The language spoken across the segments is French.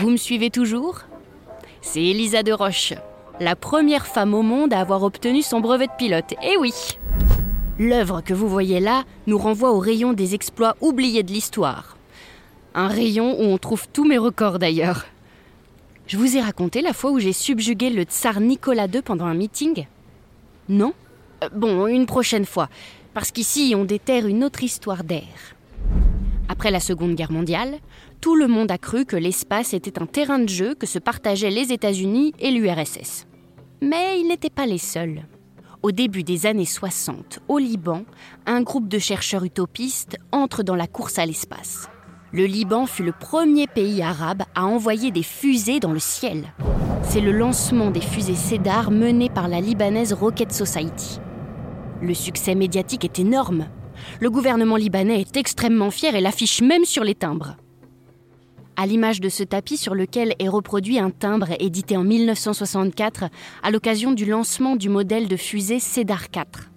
Vous me suivez toujours? C'est Elisa de Roche, la première femme au monde à avoir obtenu son brevet de pilote. Eh oui L'œuvre que vous voyez là nous renvoie au rayon des exploits oubliés de l'histoire. Un rayon où on trouve tous mes records d'ailleurs. Je vous ai raconté la fois où j'ai subjugué le tsar Nicolas II pendant un meeting? Non? Euh, Bon, une prochaine fois, parce qu'ici on déterre une autre histoire d'air. Après la Seconde Guerre mondiale, tout le monde a cru que l'espace était un terrain de jeu que se partageaient les États-Unis et l'URSS. Mais ils n'étaient pas les seuls. Au début des années 60, au Liban, un groupe de chercheurs utopistes entre dans la course à l'espace. Le Liban fut le premier pays arabe à envoyer des fusées dans le ciel. C'est le lancement des fusées Cédar menées par la libanaise Rocket Society. Le succès médiatique est énorme. Le gouvernement libanais est extrêmement fier et l'affiche même sur les timbres. À l'image de ce tapis sur lequel est reproduit un timbre édité en 1964 à l'occasion du lancement du modèle de fusée Cédar 4.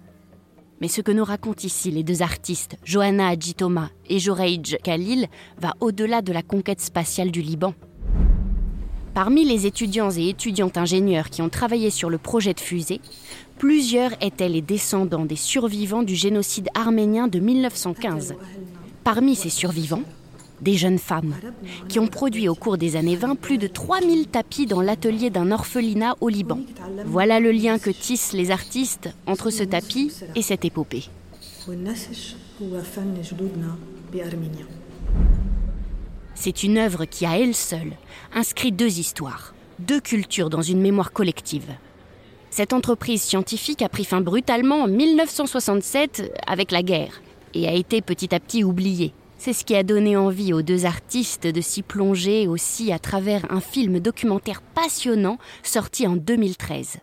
Mais ce que nous racontent ici les deux artistes, Johanna Adjitoma et Joreij Khalil, va au-delà de la conquête spatiale du Liban. Parmi les étudiants et étudiantes ingénieurs qui ont travaillé sur le projet de fusée, plusieurs étaient les descendants des survivants du génocide arménien de 1915. Parmi ces survivants, des jeunes femmes, qui ont produit au cours des années 20 plus de 3000 tapis dans l'atelier d'un orphelinat au Liban. Voilà le lien que tissent les artistes entre ce tapis et cette épopée. C'est une œuvre qui, à elle seule, inscrit deux histoires, deux cultures dans une mémoire collective. Cette entreprise scientifique a pris fin brutalement en 1967 avec la guerre et a été petit à petit oubliée. C'est ce qui a donné envie aux deux artistes de s'y plonger aussi à travers un film documentaire passionnant sorti en 2013.